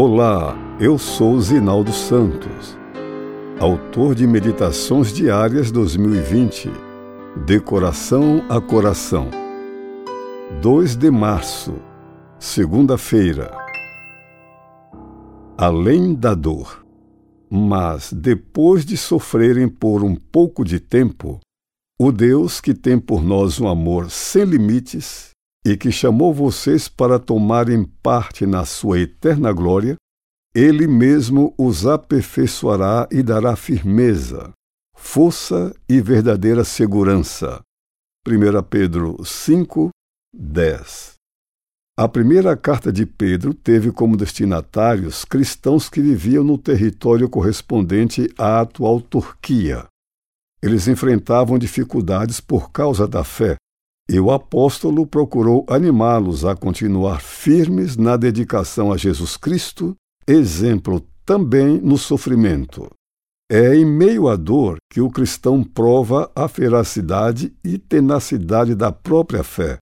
Olá, eu sou Zinaldo Santos, autor de Meditações Diárias 2020, De Coração a Coração. 2 de março, segunda-feira. Além da dor. Mas depois de sofrerem por um pouco de tempo, o Deus que tem por nós um amor sem limites e que chamou vocês para tomarem parte na sua eterna glória, ele mesmo os aperfeiçoará e dará firmeza, força e verdadeira segurança. 1 Pedro 5, 10 A primeira carta de Pedro teve como destinatários cristãos que viviam no território correspondente à atual Turquia. Eles enfrentavam dificuldades por causa da fé, e o apóstolo procurou animá-los a continuar firmes na dedicação a Jesus Cristo, exemplo também no sofrimento. É em meio à dor que o cristão prova a feracidade e tenacidade da própria fé.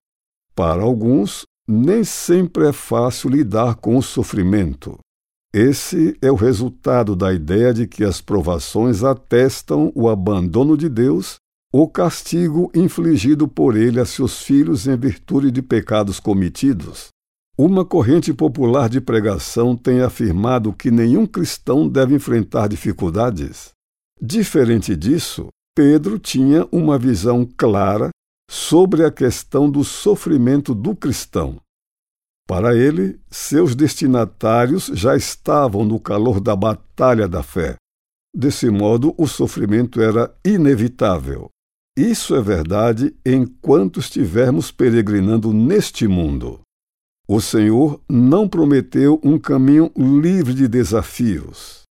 Para alguns, nem sempre é fácil lidar com o sofrimento. Esse é o resultado da ideia de que as provações atestam o abandono de Deus o castigo infligido por ele a seus filhos em virtude de pecados cometidos. Uma corrente popular de pregação tem afirmado que nenhum cristão deve enfrentar dificuldades. Diferente disso, Pedro tinha uma visão clara sobre a questão do sofrimento do cristão. Para ele, seus destinatários já estavam no calor da batalha da fé. Desse modo, o sofrimento era inevitável. Isso é verdade enquanto estivermos peregrinando neste mundo. O Senhor não prometeu um caminho livre de desafios.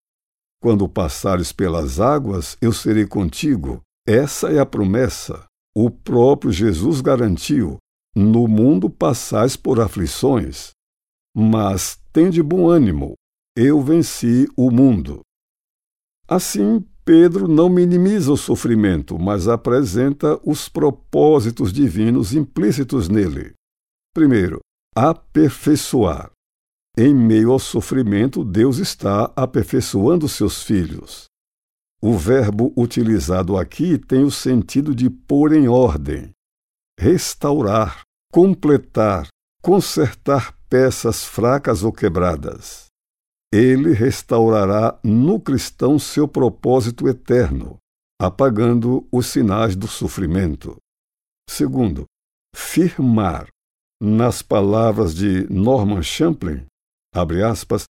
Quando passares pelas águas, eu serei contigo. Essa é a promessa. O próprio Jesus garantiu: no mundo passais por aflições, mas tende bom ânimo, eu venci o mundo. Assim, Pedro não minimiza o sofrimento, mas apresenta os propósitos divinos implícitos nele. Primeiro, aperfeiçoar. Em meio ao sofrimento, Deus está aperfeiçoando seus filhos. O verbo utilizado aqui tem o sentido de pôr em ordem, restaurar, completar, consertar peças fracas ou quebradas. Ele restaurará no cristão seu propósito eterno, apagando os sinais do sofrimento. Segundo, firmar. Nas palavras de Norman Champlin, abre aspas,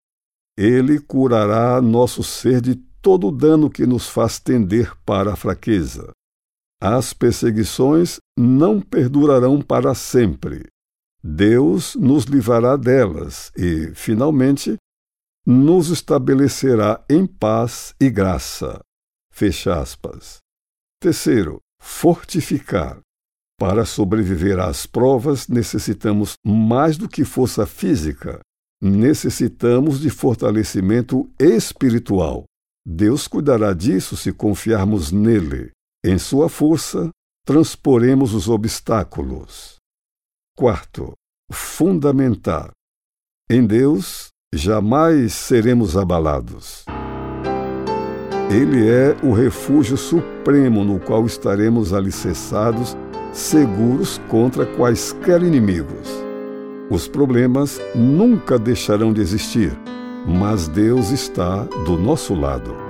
ele curará nosso ser de todo o dano que nos faz tender para a fraqueza. As perseguições não perdurarão para sempre. Deus nos livrará delas e, finalmente, nos estabelecerá em paz e graça. Fecha aspas. Terceiro, fortificar. Para sobreviver às provas, necessitamos mais do que força física. Necessitamos de fortalecimento espiritual. Deus cuidará disso se confiarmos nele. Em sua força, transporemos os obstáculos. Quarto, fundamentar. Em Deus, jamais seremos abalados. Ele é o refúgio supremo no qual estaremos alicerçados, seguros contra quaisquer inimigos. Os problemas nunca deixarão de existir, mas Deus está do nosso lado.